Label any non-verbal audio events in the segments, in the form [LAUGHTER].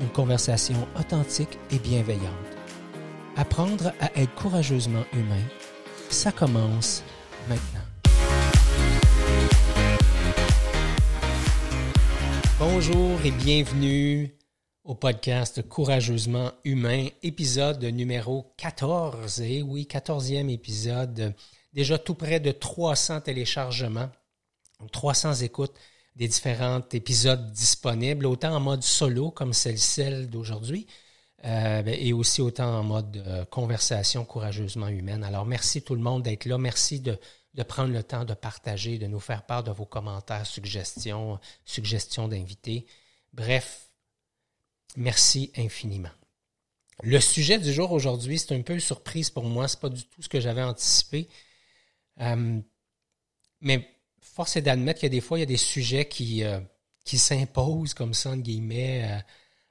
une conversation authentique et bienveillante. Apprendre à être courageusement humain, ça commence maintenant. Bonjour et bienvenue au podcast Courageusement Humain, épisode numéro 14. Et oui, 14e épisode. Déjà tout près de 300 téléchargements, 300 écoutes des différents épisodes disponibles, autant en mode solo comme celle-ci d'aujourd'hui, euh, et aussi autant en mode euh, conversation courageusement humaine. Alors merci tout le monde d'être là. Merci de, de, prendre le temps de partager, de nous faire part de vos commentaires, suggestions, suggestions d'invités. Bref, merci infiniment. Le sujet du jour aujourd'hui, c'est un peu une surprise pour moi. C'est pas du tout ce que j'avais anticipé. Euh, mais force est d'admettre a des fois, il y a des sujets qui, euh, qui s'imposent comme ça, entre guillemets, euh,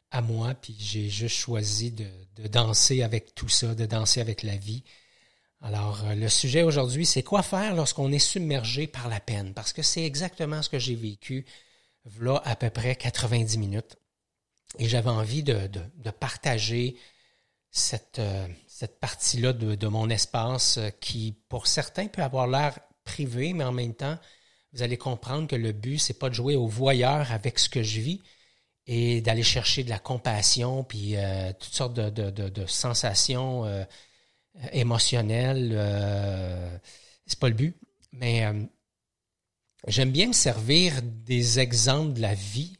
à moi, puis j'ai juste choisi de, de, danser avec tout ça, de danser avec la vie. Alors, euh, le sujet aujourd'hui, c'est quoi faire lorsqu'on est submergé par la peine? Parce que c'est exactement ce que j'ai vécu, là, à peu près 90 minutes. Et j'avais envie de, de, de, partager cette, cette partie-là de, de mon espace qui, pour certains, peut avoir l'air privé, mais en même temps, vous allez comprendre que le but, c'est pas de jouer au voyeur avec ce que je vis et d'aller chercher de la compassion, puis euh, toutes sortes de, sensations euh, émotionnelles. Euh, c'est pas le but. Mais euh, j'aime bien me servir des exemples de la vie,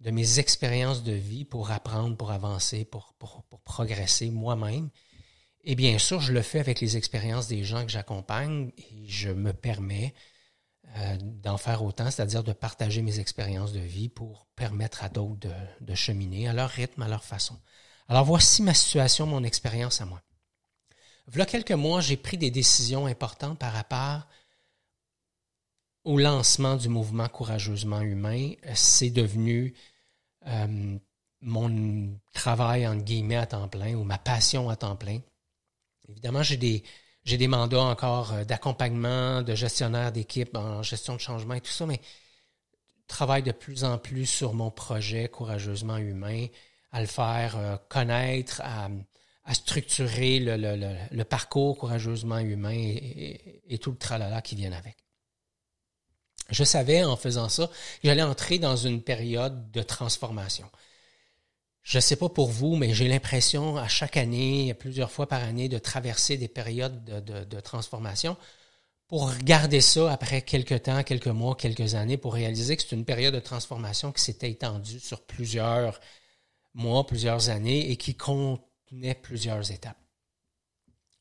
de mes expériences de vie pour apprendre, pour avancer, pour, pour progresser moi-même. Et bien sûr, je le fais avec les expériences des gens que j'accompagne et je me permets euh, d'en faire autant, c'est-à-dire de partager mes expériences de vie pour permettre à d'autres de, cheminer à leur rythme, à leur façon. Alors voici ma situation, mon expérience à moi. Voilà quelques mois, j'ai pris des décisions importantes par rapport au lancement du mouvement courageusement humain. C'est devenu euh, mon travail en guillemets à temps plein ou ma passion à temps plein. Évidemment, j'ai des j'ai des mandats encore euh, d'accompagnement, de gestionnaire d'équipe en gestion de changement et tout ça, mais je travaille de plus en plus sur mon projet courageusement humain, à le faire euh, connaître, à, structurer le, parcours courageusement humain et, et, tout le tralala qui vient avec. Je savais en faisant ça que j'allais entrer dans une période de transformation. Je ne sais pas pour vous, mais j'ai l'impression à chaque année, plusieurs fois par année, de traverser des périodes de, transformation pour regarder ça après quelques temps, quelques mois, quelques années, pour réaliser que c'est une période de transformation qui s'était étendue sur plusieurs mois, plusieurs années et qui contenait plusieurs étapes.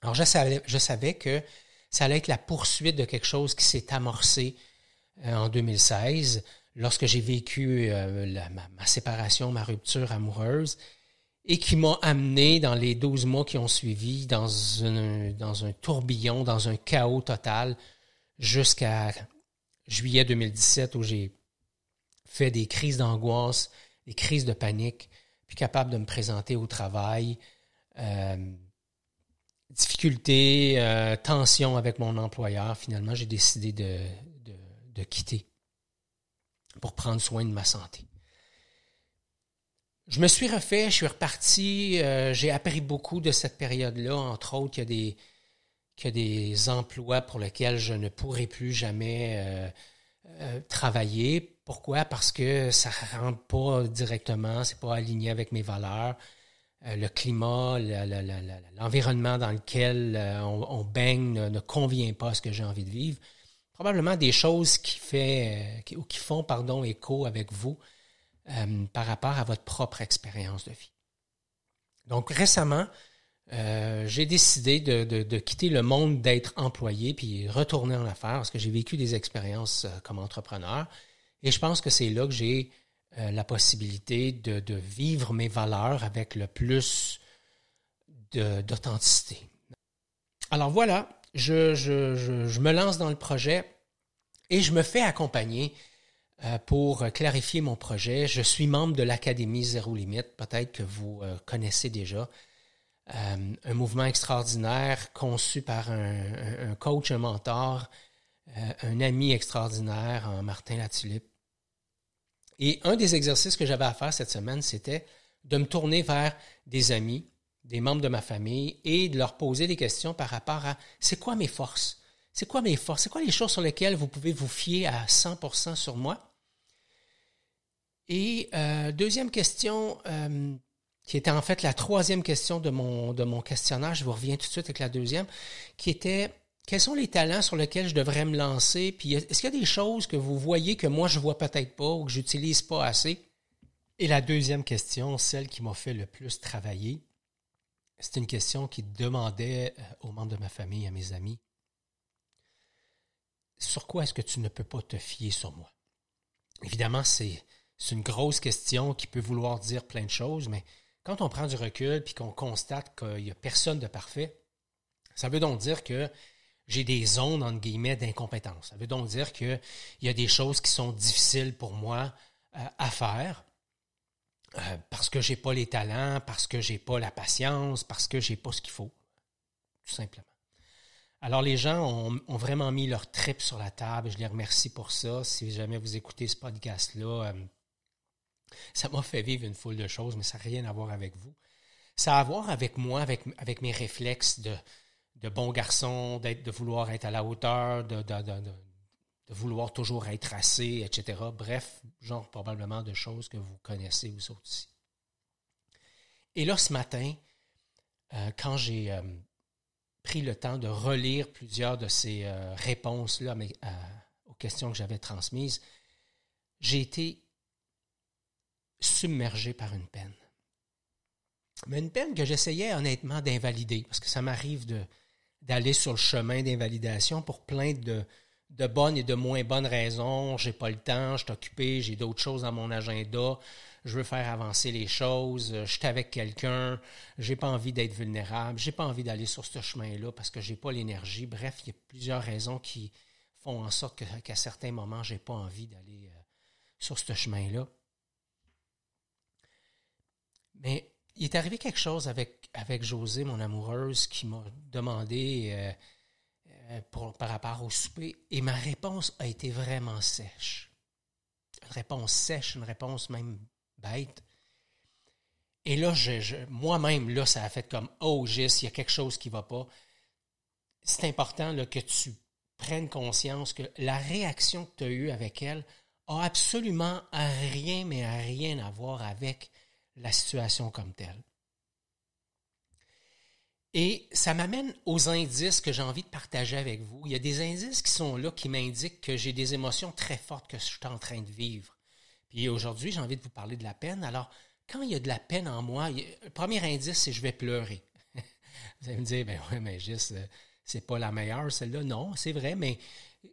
Alors, je savais, je savais que ça allait être la poursuite de quelque chose qui s'est amorcé euh, en 2016 lorsque j'ai vécu euh, ma, séparation, ma rupture amoureuse, et qui m'a amené dans les 12 mois qui ont suivi dans, un tourbillon, dans un chaos total, jusqu'à juillet 2017 où j'ai fait des crises d'angoisse, des crises de panique, puis capable de me présenter au travail. Euh, difficultés, euh, tension avec mon employeur. Finalement, j'ai décidé de quitter pour prendre soin de ma santé. Je me suis refait, je suis reparti, euh, j'ai appris beaucoup de cette période-là, entre autres qu'il y a des, emplois pour lesquels je ne pourrai plus jamais euh, euh, travailler. Pourquoi? Parce que ça ne rentre pas directement, c'est pas aligné avec mes valeurs. Le climat, l'environnement dans lequel on, baigne ne, ne, convient pas à ce que j'ai envie de vivre probablement des choses qui, fait, qui, qui font pardon, écho avec vous euh, par rapport à votre propre expérience de vie. Donc récemment, euh, j'ai décidé de, de, de, quitter le monde d'être employé puis retourner en affaires parce que j'ai vécu des expériences euh, comme entrepreneur et je pense que c'est là que j'ai euh, la possibilité de, vivre mes valeurs avec le plus d'authenticité. Alors voilà, je, me lance dans le projet et je me fais accompagner euh, pour clarifier mon projet. Je suis membre de l'Académie Zéro Limite, peut-être que vous euh, connaissez déjà. un mouvement extraordinaire conçu par un, coach, un mentor, un ami extraordinaire, Martin Latulippe, et un des exercices que j'avais à faire cette semaine, c'était de me tourner vers des amis, des membres de ma famille et de leur poser des questions par rapport à c'est quoi mes forces? C'est quoi mes forces? C'est quoi les choses sur lesquelles vous pouvez vous fier à 100% sur moi? Et euh, deuxième question, euh, qui était en fait la troisième question de mon, de mon questionnaire, je vous reviens tout de suite avec la deuxième, qui était quels sont les talents sur lesquels je devrais me lancer? Puis est-ce qu'il y a des choses que vous voyez que moi je vois peut-être pas ou que j'utilise pas assez? Et la deuxième question, celle qui m'a fait le plus travailler, c'est une question qui demandait euh, aux membres de ma famille, à mes amis, sur quoi est-ce que tu ne peux pas te fier sur moi? Évidemment, c'est une grosse question qui peut vouloir dire plein de choses, mais quand on prend du recul puis qu'on constate qu'il n'y a personne de parfait, ça veut donc dire que j'ai des zones, entre guillemets, d'incompétence. Ça veut donc dire qu'il y a des choses qui sont difficiles pour moi euh, à faire euh, parce que j'ai pas les talents, parce que j'ai pas la patience, parce que j'ai pas ce qu'il faut, tout simplement. Alors les gens ont, vraiment mis leur trip sur la table. Je les remercie pour ça. Si jamais vous écoutez ce podcast-là, euh, ça m'a fait vivre une foule de choses, mais ça n'a rien à voir avec vous. Ça a à voir avec moi, avec, mes réflexes de, bon garçon, de vouloir être à la hauteur, de, de, de, vouloir toujours être assez, etc. Bref, genre probablement de choses que vous connaissez vous aussi. Et là, ce matin, euh, quand j'ai euh, pris le temps de relire plusieurs de ces euh, réponses-là aux questions que j'avais transmises, j'ai été submergé par une peine. Mais une peine que j'essayais honnêtement d'invalider, parce que ça m'arrive d'aller sur le chemin d'invalidation pour plein de, de bonnes et de moins bonnes raisons. J'ai pas le temps, je suis occupé, j'ai d'autres choses dans mon agenda, je veux faire avancer les choses, je suis avec quelqu'un, j'ai pas envie d'être vulnérable, j'ai pas envie d'aller sur ce chemin-là parce que j'ai pas l'énergie. Bref, il y a plusieurs raisons qui font en sorte qu'à certains moments, j'ai pas envie d'aller euh, sur ce chemin-là. Mais il est arrivé quelque chose avec, avec José, mon amoureuse, qui m'a demandé euh, euh, par rapport au souper, et ma réponse a été vraiment sèche. Une réponse sèche, une réponse même bête. Et là, moi-même, là, ça a fait comme Oh, Gis, il y a quelque chose qui ne va pas. C'est important là, que tu prennes conscience que la réaction que tu as eue avec elle a absolument rien, mais rien à voir avec la situation comme telle. Et ça m'amène aux indices que j'ai envie de partager avec vous. Il y a des indices qui sont là qui m'indiquent que j'ai des émotions très fortes que je suis en train de vivre. Puis aujourd'hui, j'ai envie de vous parler de la peine. Alors, quand il y a de la peine en moi, le premier indice, c'est je vais pleurer. [LAUGHS] vous allez me dire, ben oui, mais juste, euh, c'est pas la meilleure, celle-là. Non, c'est vrai, mais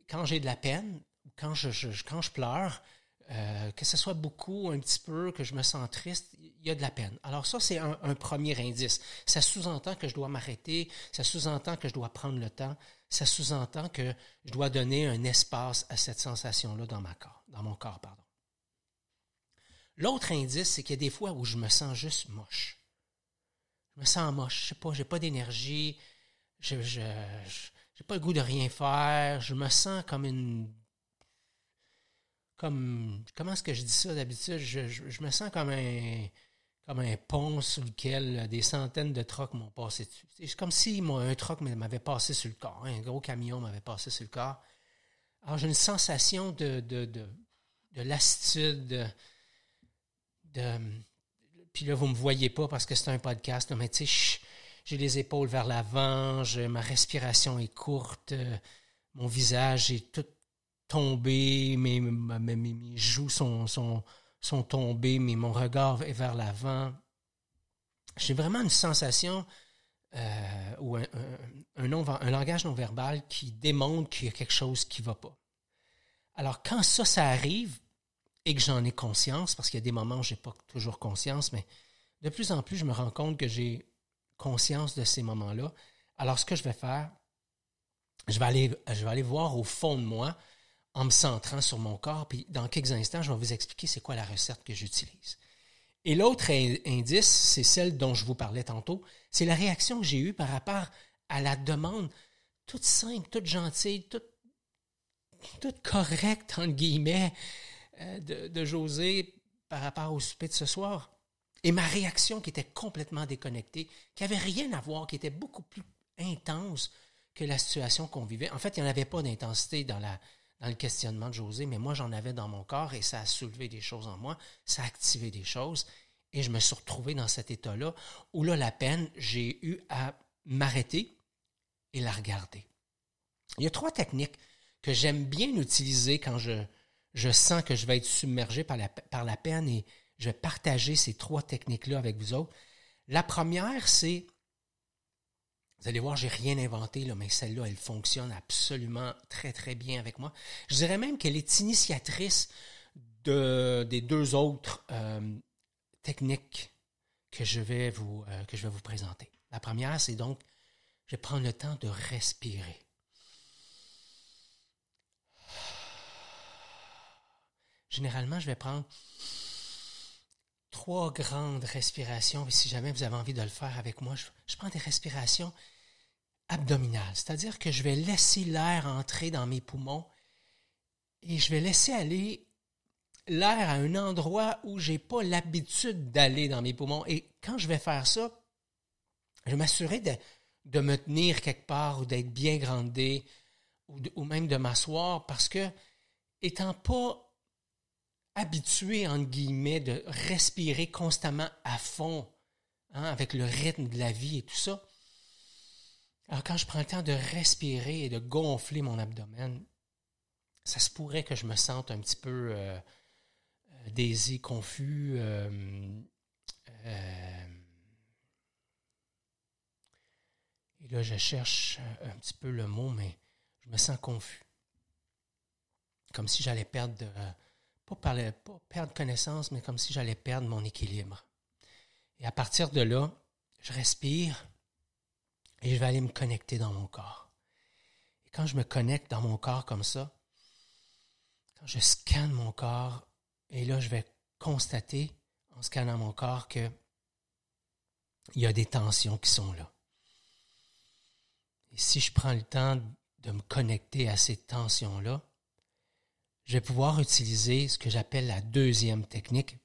quand j'ai de la peine, quand je, quand je pleure, euh, que ce soit beaucoup, un petit peu, que je me sens triste, il y a de la peine. Alors ça, c'est un, premier indice. Ça sous-entend que je dois m'arrêter, ça sous-entend que je dois prendre le temps, ça sous-entend que je dois donner un espace à cette sensation-là dans, dans mon corps. pardon. L'autre indice, c'est qu'il y a des fois où je me sens juste moche. Je me sens moche, je sais pas, j'ai pas d'énergie, je, je, j'ai pas le goût de rien faire, je me sens comme une comme comment est-ce que je dis ça d'habitude? Je, me sens comme un comme un pont sur lequel des centaines de trucks m'ont passé dessus. C'est comme si moi, un truck m'avait passé sur le corps, un gros camion m'avait passé sur le corps. Alors j'ai une sensation de, de, de, de lassitude, de, puis là, vous ne me voyez pas parce que c'est un podcast, mais tu sais, j'ai les épaules vers l'avant, ma respiration est courte, mon visage est tout tombé, mes, mes, mes joues sont, sont, sont tombées, mais mon regard est vers l'avant. J'ai vraiment une sensation euh, ou un, un, langage non verbal qui démontre qu'il y a quelque chose qui ne va pas. Alors, quand ça, ça arrive, et que j'en ai conscience, parce qu'il y a des moments où j'ai pas toujours conscience, mais de plus en plus, je me rends compte que j'ai conscience de ces moments-là. Alors, ce que je vais faire, je vais aller, je vais aller voir au fond de moi en me centrant sur mon corps, puis dans quelques instants, je vais vous expliquer c'est quoi la recette que j'utilise. Et l'autre indice, c'est celle dont je vous parlais tantôt, c'est la réaction que j'ai eue par rapport à la demande toute simple, toute gentille, toute, correcte, entre guillemets, euh, de, José par rapport au souper de ce soir. Et ma réaction qui était complètement déconnectée, qui avait rien à voir, qui était beaucoup plus intense que la situation qu'on vivait. En fait, il n'y en avait pas d'intensité dans, la, dans le questionnement de José, mais moi, j'en avais dans mon corps et ça a soulevé des choses en moi, ça a activé des choses. Et je me suis retrouvé dans cet état-là où là, la peine, j'ai eu à m'arrêter et la regarder. Il y a trois techniques que j'aime bien utiliser quand je, je sens que je vais être submergé par la, par la peine et je vais partager ces trois techniques-là avec vous autres. La première, c'est vous allez voir, j'ai rien inventé, là, mais celle-là, elle fonctionne absolument très, très bien avec moi. Je dirais même qu'elle est initiatrice de, des deux autres euh, techniques que je, vais vous, euh, que je vais vous présenter. La première, c'est donc, je vais prendre le temps de respirer. Généralement, je vais prendre trois grandes respirations. Et si jamais vous avez envie de le faire avec moi, je prends des respirations abdominale, c'est-à-dire que je vais laisser l'air entrer dans mes poumons et je vais laisser aller l'air à un endroit où j'ai pas l'habitude d'aller dans mes poumons. Et quand je vais faire ça, je vais m'assurer de, me tenir quelque part ou d'être bien grandé ou, ou même de m'asseoir parce que, étant pas habitué, entre guillemets, de respirer constamment à fond, hein, avec le rythme de la vie et tout ça, alors quand je prends le temps de respirer et de gonfler mon abdomen, ça se pourrait que je me sente un petit peu euh, euh confus. Euh, euh, et là, je cherche un petit peu le mot, mais je me sens confus. Comme si j'allais perdre, parler, pas perdre connaissance, mais comme si j'allais perdre mon équilibre. Et à partir de là, je respire et je vais aller me connecter dans mon corps. Et quand je me connecte dans mon corps comme ça, quand je scanne mon corps, et là, je vais constater, en scannant mon corps, que il y a des tensions qui sont là. Et si je prends le temps de me connecter à ces tensions-là, je vais pouvoir utiliser ce que j'appelle la deuxième technique.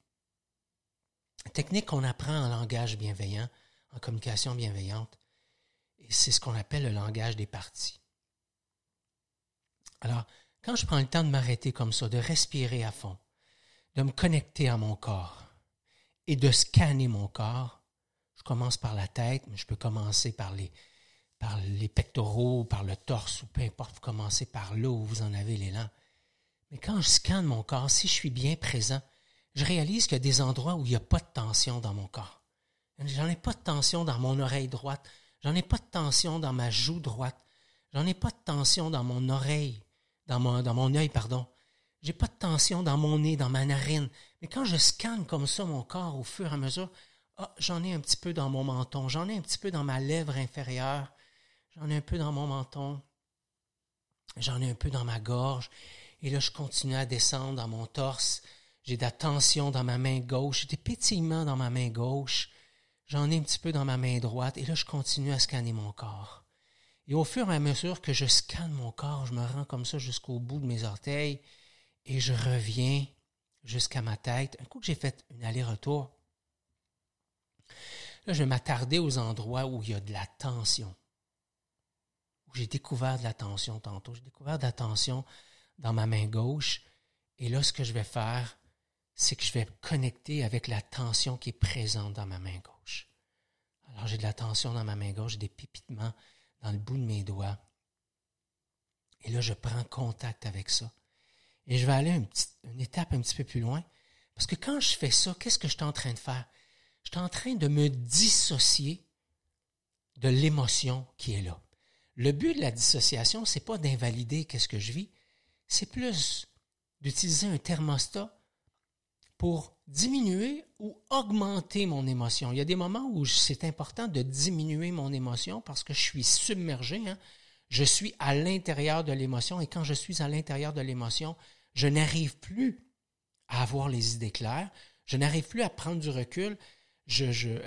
technique qu'on apprend en langage bienveillant, en communication bienveillante. Et c'est ce qu'on appelle le langage des parties. Alors, quand je prends le temps de m'arrêter comme ça, de respirer à fond, de me connecter à mon corps et de scanner mon corps, je commence par la tête, mais je peux commencer par les, par les pectoraux, par le torse, ou peu importe, vous commencez par là où vous en avez l'élan. Mais quand je scanne mon corps, si je suis bien présent, je réalise qu'il y a des endroits où il n'y a pas de tension dans mon corps. J'en ai pas de tension dans mon oreille droite, J'en ai pas de tension dans ma joue droite. J'en ai pas de tension dans mon oreille, dans mon, dans mon œil, pardon. J'ai pas de tension dans mon nez, dans ma narine. Mais quand je scanne comme ça mon corps au fur et à mesure, ah, j'en ai un petit peu dans mon menton, j'en ai un petit peu dans ma lèvre inférieure, j'en ai un peu dans mon menton, j'en ai un peu dans ma gorge. Et là, je continue à descendre dans mon torse. J'ai de la tension dans ma main gauche, j'ai des pétillements dans ma main gauche. J'en ai un petit peu dans ma main droite et là, je continue à scanner mon corps. Et au fur et à mesure que je scanne mon corps, je me rends comme ça jusqu'au bout de mes orteils et je reviens jusqu'à ma tête. Un coup que j'ai fait un aller-retour, là, je vais m'attarder aux endroits où il y a de la tension. Où j'ai découvert de la tension tantôt. J'ai découvert de la tension dans ma main gauche. Et là, ce que je vais faire, c'est que je vais connecter avec la tension qui est présente dans ma main gauche. Alors j'ai de la tension dans ma main gauche, des pépitements dans le bout de mes doigts. Et là, je prends contact avec ça. Et je vais aller une, étape un petit peu plus loin. Parce que quand je fais ça, qu'est-ce que je suis en train de faire? Je suis en train de me dissocier de l'émotion qui est là. Le but de la dissociation, c'est pas d'invalider qu'est-ce que je vis, c'est plus d'utiliser un thermostat pour diminuer ou augmenter mon émotion. Il y a des moments où c'est important de diminuer mon émotion parce que je suis submergé. Hein. Je suis à l'intérieur de l'émotion et quand je suis à l'intérieur de l'émotion, je n'arrive plus à avoir les idées claires, je n'arrive plus à prendre du recul.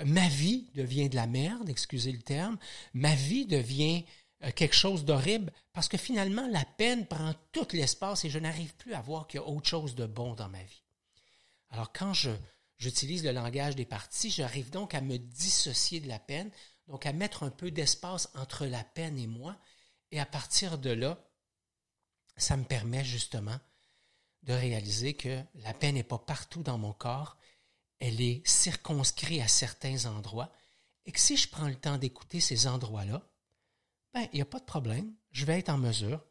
Ma vie devient de la merde, excusez le terme. Ma vie devient euh, quelque chose d'horrible parce que finalement, la peine prend tout l'espace et je n'arrive plus à voir qu'il y a autre chose de bon dans ma vie. Alors quand je, j'utilise le langage des parties, j'arrive donc à me dissocier de la peine, donc à mettre un peu d'espace entre la peine et moi, et à partir de là, ça me permet justement de réaliser que la peine n'est pas partout dans mon corps, elle est circonscrite à certains endroits, et que si je prends le temps d'écouter ces endroits-là, ben, il n'y a pas de problème, je vais être en mesure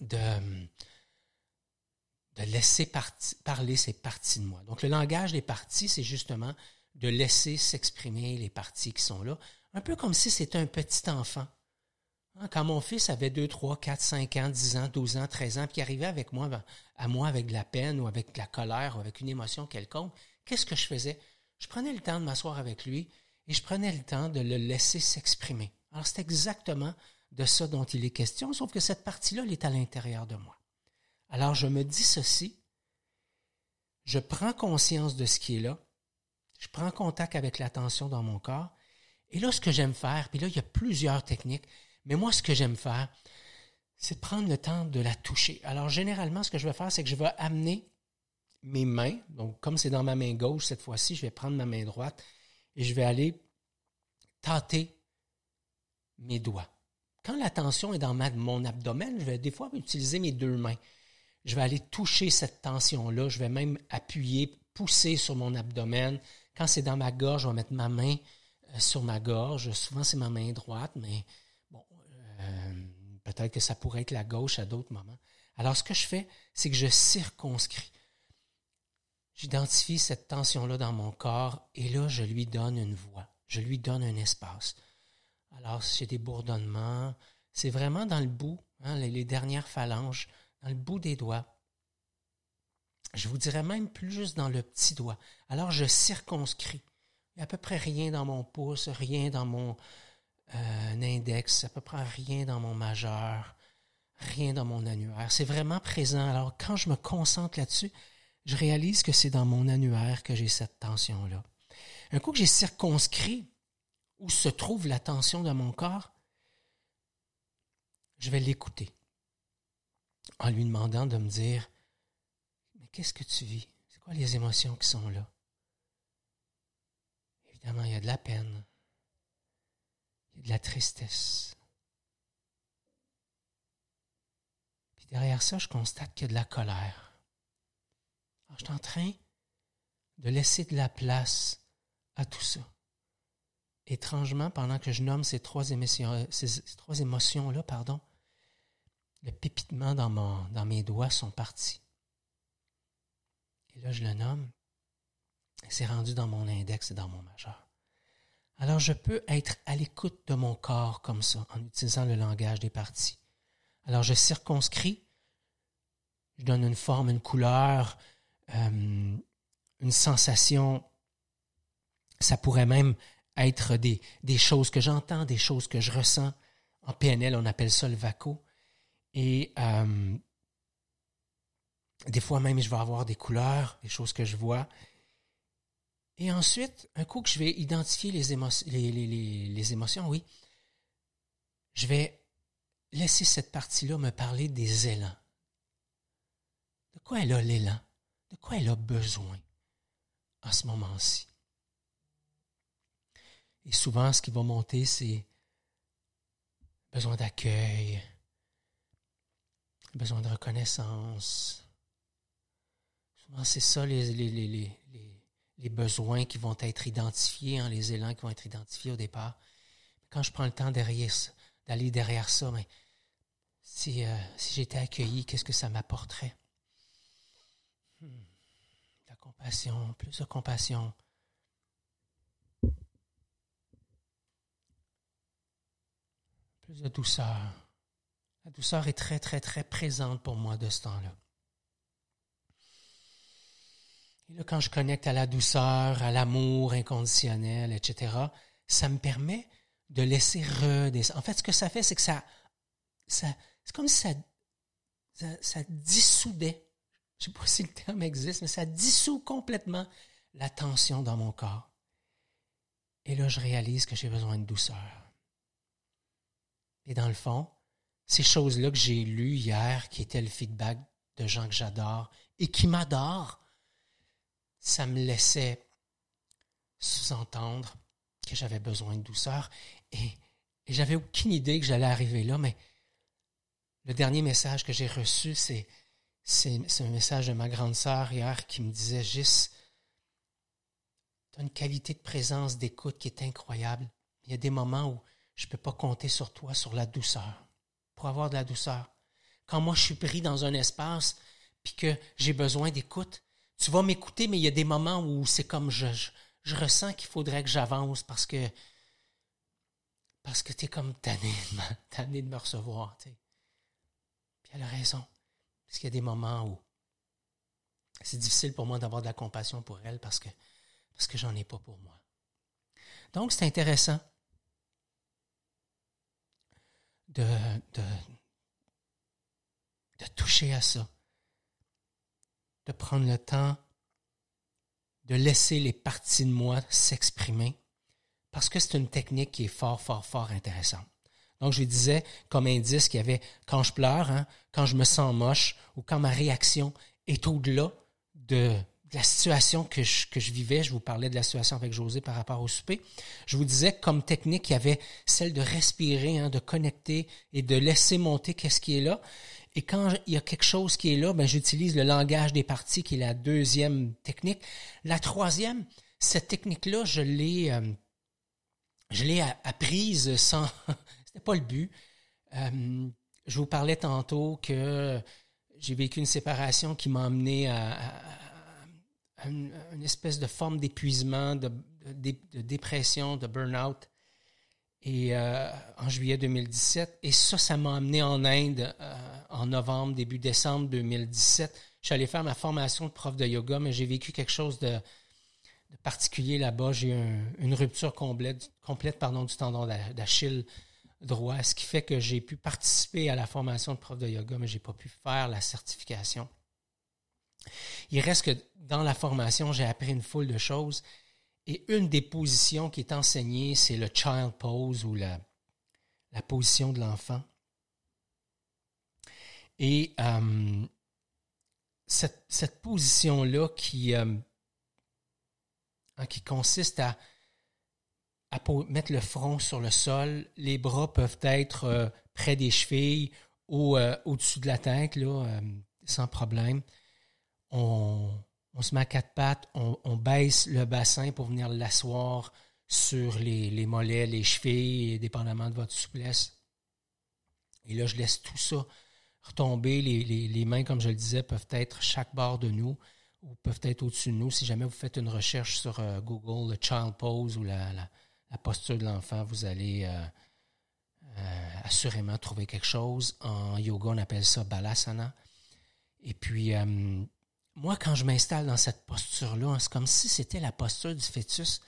de, de laisser parler ces parties de moi. Donc, le langage des parties, c'est justement de laisser s'exprimer les parties qui sont là, un peu comme si c'était un petit enfant Hein, quand mon fils avait 2, 3, 4, 5 ans, 10 ans, 12 ans, 13 ans, puis arrivait avec moi, à moi avec de la peine ou avec de la colère ou avec une émotion quelconque, qu'est-ce que je faisais? Je prenais le temps de m'asseoir avec lui et je prenais le temps de le laisser s'exprimer. Alors c'est exactement de ça dont il est question, sauf que cette partie-là, elle est à l'intérieur de moi. Alors je me dis ceci, je prends conscience de ce qui est là, je prends contact avec l'attention dans mon corps, et là, ce que j'aime faire, puis là, il y a plusieurs techniques, mais moi, ce que j'aime faire, c'est de prendre le temps de la toucher. Alors, généralement, ce que je vais faire, c'est que je vais amener mes mains, donc comme c'est dans ma main gauche cette fois-ci, je vais prendre ma main droite et je vais aller tâter mes doigts. Quand la tension est dans mon abdomen, je vais des fois utiliser mes deux mains. Je vais aller toucher cette tension-là, je vais même appuyer, pousser sur mon abdomen. Quand c'est dans ma gorge, je vais mettre ma main euh, sur ma gorge. Souvent, c'est ma main droite, mais euh, peut-être que ça pourrait être la gauche à d'autres moments. Alors, ce que je fais, c'est que je circonscris. J'identifie cette tension-là dans mon corps et là, je lui donne une voix. Je lui donne un espace. Alors, j'ai des bourdonnements, c'est vraiment dans le bout, hein, les, dernières phalanges, dans le bout des doigts. Je vous dirais même plus dans le petit doigt. Alors, je circonscris. Il n'y a à peu près rien dans mon pouce, rien dans mon, euh, index, à peu près rien dans mon majeur, rien dans mon annuaire. C'est vraiment présent. Alors quand je me concentre là-dessus, je réalise que c'est dans mon annuaire que j'ai cette tension-là. Un coup que j'ai circonscrit où se trouve la tension de mon corps, je vais l'écouter en lui demandant de me dire, mais qu'est-ce que tu vis? C'est quoi les émotions qui sont là? Évidemment, il y a de la peine, de la tristesse. Puis derrière ça, je constate qu'il y a de la colère. Alors, je suis en train de laisser de la place à tout ça. Étrangement, pendant que je nomme ces trois émotions, ces, trois émotions-là, pardon, le pépitement dans, mon, dans mes doigts sont partis. Et là, je le nomme. C'est rendu dans mon index et dans mon majeur. Alors je peux être à l'écoute de mon corps comme ça, en utilisant le langage des parties. Alors je circonscris, je donne une forme, une couleur, euh, une sensation. Ça pourrait même être des, des choses que j'entends, des choses que je ressens. En PNL, on appelle ça le vaco. Et euh, des fois même, je vais avoir des couleurs, des choses que je vois. Et ensuite, un coup que je vais identifier les, les, émotions, oui, je vais laisser cette partie-là me parler des élans. De quoi elle a l'élan? De quoi elle a besoin à ce moment-ci? Et souvent, ce qui va monter, c'est besoin d'accueil, besoin de reconnaissance. Souvent, c'est ça les, les, les, les besoins qui vont être identifiés, hein, les élans qui vont être identifiés au départ. Quand je prends le temps d'aller derrière ça, mais si, euh, si j'étais accueilli, qu'est-ce que ça m'apporterait? Hmm. La compassion, plus de compassion. Plus de douceur. La douceur est très, très, très présente pour moi de ce temps-là. Et là, quand je connecte à la douceur, à l'amour inconditionnel, etc., ça me permet de laisser redescendre. En fait, ce que ça fait, c'est que ça, ça c'est comme si ça, ça, ça dissoudait je sais pas si le terme existe, mais ça dissout complètement la tension dans mon corps. Et là, je réalise que j'ai besoin de douceur. Et dans le fond, ces choses-là que j'ai lues hier, qui étaient le feedback de gens que j'adore et qui m'adorent, ça me laissait sous-entendre que j'avais besoin de douceur. Et, et j'avais aucune idée que j'allais arriver là, mais le dernier message que j'ai reçu, c'est c'est, un message de ma grande sœur hier qui me disait Gis, tu as une qualité de présence, d'écoute qui est incroyable. Il y a des moments où je ne peux pas compter sur toi, sur la douceur, pour avoir de la douceur. Quand moi je suis pris dans un espace puis que j'ai besoin d'écoute, tu vas m'écouter, mais il y a des moments où c'est comme je, je, ressens qu'il faudrait que j'avance parce que parce que tu es comme tanné, [LAUGHS] tanné de me recevoir. Puis elle a raison. Parce qu'il y a des moments où c'est difficile pour moi d'avoir de la compassion pour elle parce que, parce que j'en ai pas pour moi. Donc, c'est intéressant de, toucher à ça, de prendre le temps de laisser les parties de moi s'exprimer, parce que c'est une technique qui est fort, fort, fort intéressante. Donc, je disais comme indice qu'il y avait quand je pleure, hein, quand je me sens moche ou quand ma réaction est au-delà de, la situation que je, que je vivais. Je vous parlais de la situation avec José par rapport au souper. Je vous disais comme technique, il y avait celle de respirer, hein, de connecter et de laisser monter qu'est-ce qui est là. Et quand il y a quelque chose qui est là, ben, j'utilise le langage des parties qui est la deuxième technique. La troisième, cette technique-là, je l'ai, euh, je l'ai apprise sans, [LAUGHS] c'était pas le but. Euh, je vous parlais tantôt que j'ai vécu une séparation qui m'a amené à, une, espèce de forme d'épuisement, de, dépression, de burn-out. Et euh, en juillet 2017, et ça, ça m'a amené en Inde euh, en novembre, début décembre 2017. Je suis allé faire ma formation de prof de yoga, mais j'ai vécu quelque chose de, particulier là-bas. J'ai eu une rupture complète, complète pardon, du tendon d'Achille droit, ce qui fait que j'ai pu participer à la formation de prof de yoga, mais j'ai pas pu faire la certification. Il reste que dans la formation, j'ai appris une foule de choses. Et une des positions qui est enseignée, c'est le child pose ou la, position de l'enfant. Et euh, cette, position-là qui, euh, qui consiste à mettre le front sur le sol. Les bras peuvent être euh, près des chevilles ou au-dessus de la tête, sans problème. On, se met à quatre pattes, on, baisse le bassin pour venir l'asseoir sur les, mollets, les chevilles, dépendamment de votre souplesse. Et là, je laisse tout ça retomber. Les, mains, comme je le disais, peuvent être chaque bord de nous ou peuvent être au-dessus de nous. Si jamais vous faites une recherche sur Google, le child pose ou la, posture de l'enfant, vous allez euh, euh, assurément trouver quelque chose. En yoga, on appelle ça balasana. Et puis, euh, moi, quand je m'installe dans cette posture-là, c'est comme si c'était la posture du fœtus.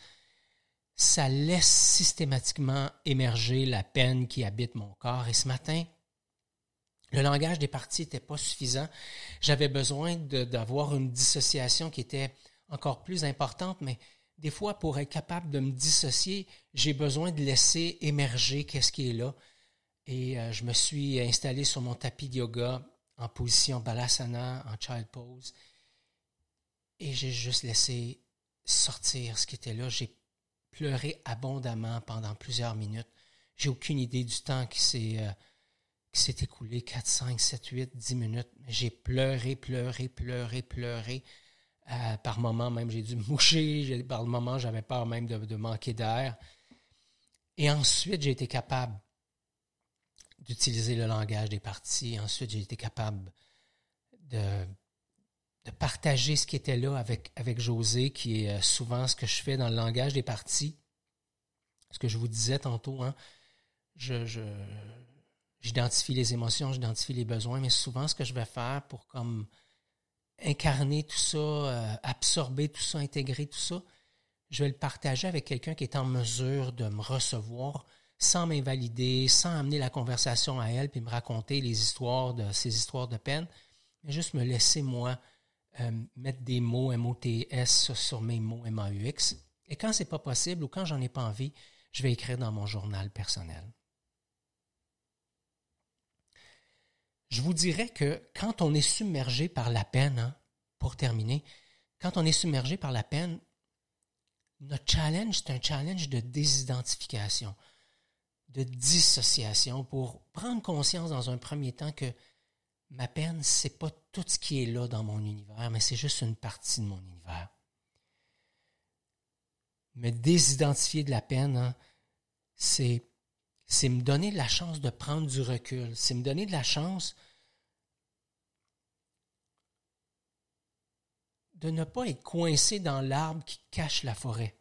Ça laisse systématiquement émerger la peine qui habite mon corps. Et ce matin, le langage des parties n'était pas suffisant. J'avais besoin d'avoir une dissociation qui était encore plus importante, mais des fois, pour être capable de me dissocier, j'ai besoin de laisser émerger qu'est-ce qui est là. Et euh, je me suis installé sur mon tapis de yoga en position balasana, en child pose. Et j'ai juste laissé sortir ce qui était là. J'ai pleuré abondamment pendant plusieurs minutes. J'ai aucune idée du temps qui s'est euh, écoulé, 4, 5, 7, 8, 10 minutes. J'ai pleuré, pleuré, pleuré, pleuré. Euh, par moment, même, j'ai dû me moucher. Par le moment, j'avais peur même de, manquer d'air. Et ensuite, j'ai été capable d'utiliser le langage des parties. Ensuite, j'ai été capable de, de, partager ce qui était là avec, avec José, qui est euh, souvent ce que je fais dans le langage des parties. Ce que je vous disais tantôt, hein, je, j'identifie les émotions, j'identifie les besoins, mais souvent, ce que je vais faire pour comme incarner tout ça, euh, absorber tout ça, intégrer tout ça, je vais le partager avec quelqu'un qui est en mesure de me recevoir sans m'invalider, sans amener la conversation à elle puis me raconter les histoires de ces histoires de peine, mais juste me laisser moi euh, mettre des mots M-O-T-S sur mes mots M-A-U-X. Et quand c'est pas possible ou quand j'en ai pas envie, je vais écrire dans mon journal personnel. Je vous dirais que quand on est submergé par la peine, hein, pour terminer, quand on est submergé par la peine, notre challenge, c'est un challenge de désidentification, de dissociation pour prendre conscience dans un premier temps que ma peine, c'est pas tout ce qui est là dans mon univers, mais c'est juste une partie de mon univers. Me désidentifier de la peine, hein, c'est, c'est me donner la chance de prendre du recul, c'est me donner de la chance de ne pas être coincé dans l'arbre qui cache la forêt.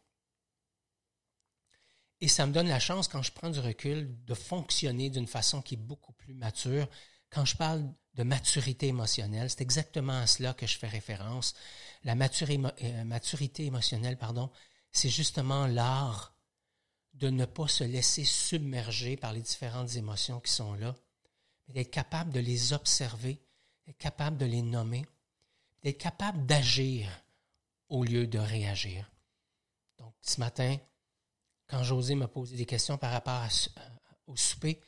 Et ça me donne la chance, quand je prends du recul, de fonctionner d'une façon qui est beaucoup plus mature. Quand je parle maturité émotionnelle, c'est exactement à cela que je fais référence. La euh, maturité émotionnelle, pardon, c'est justement l'art de ne pas se laisser submerger par les différentes émotions qui sont là, mais d'être capable de les observer, d'être capable de les nommer, d'être capable d'agir au lieu de réagir. Donc, ce matin, quand José m'a posé des questions par rapport au souper,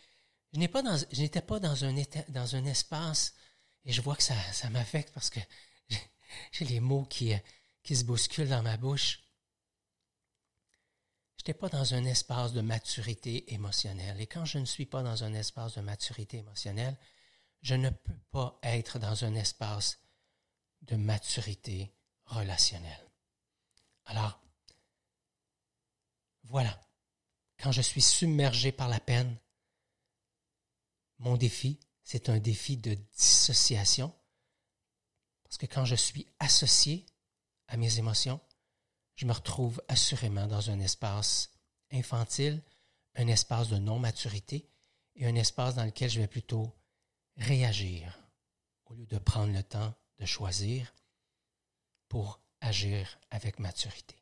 je n'étais pas, dans, un espace, et je vois que ça, ça m'affecte parce que j'ai les mots qui, qui se bousculent dans ma bouche. Je n'étais pas dans un espace de maturité émotionnelle. Et quand je ne suis pas dans un espace de maturité émotionnelle, je ne peux pas être dans un espace de maturité relationnelle. Alors, voilà, quand je suis submergé par la peine, mon défi, c'est un défi de dissociation, parce que quand je suis associé à mes émotions, je me retrouve assurément dans un espace infantile, un espace de non-maturité et un espace dans lequel je vais plutôt réagir au lieu de prendre le temps de choisir pour agir avec maturité.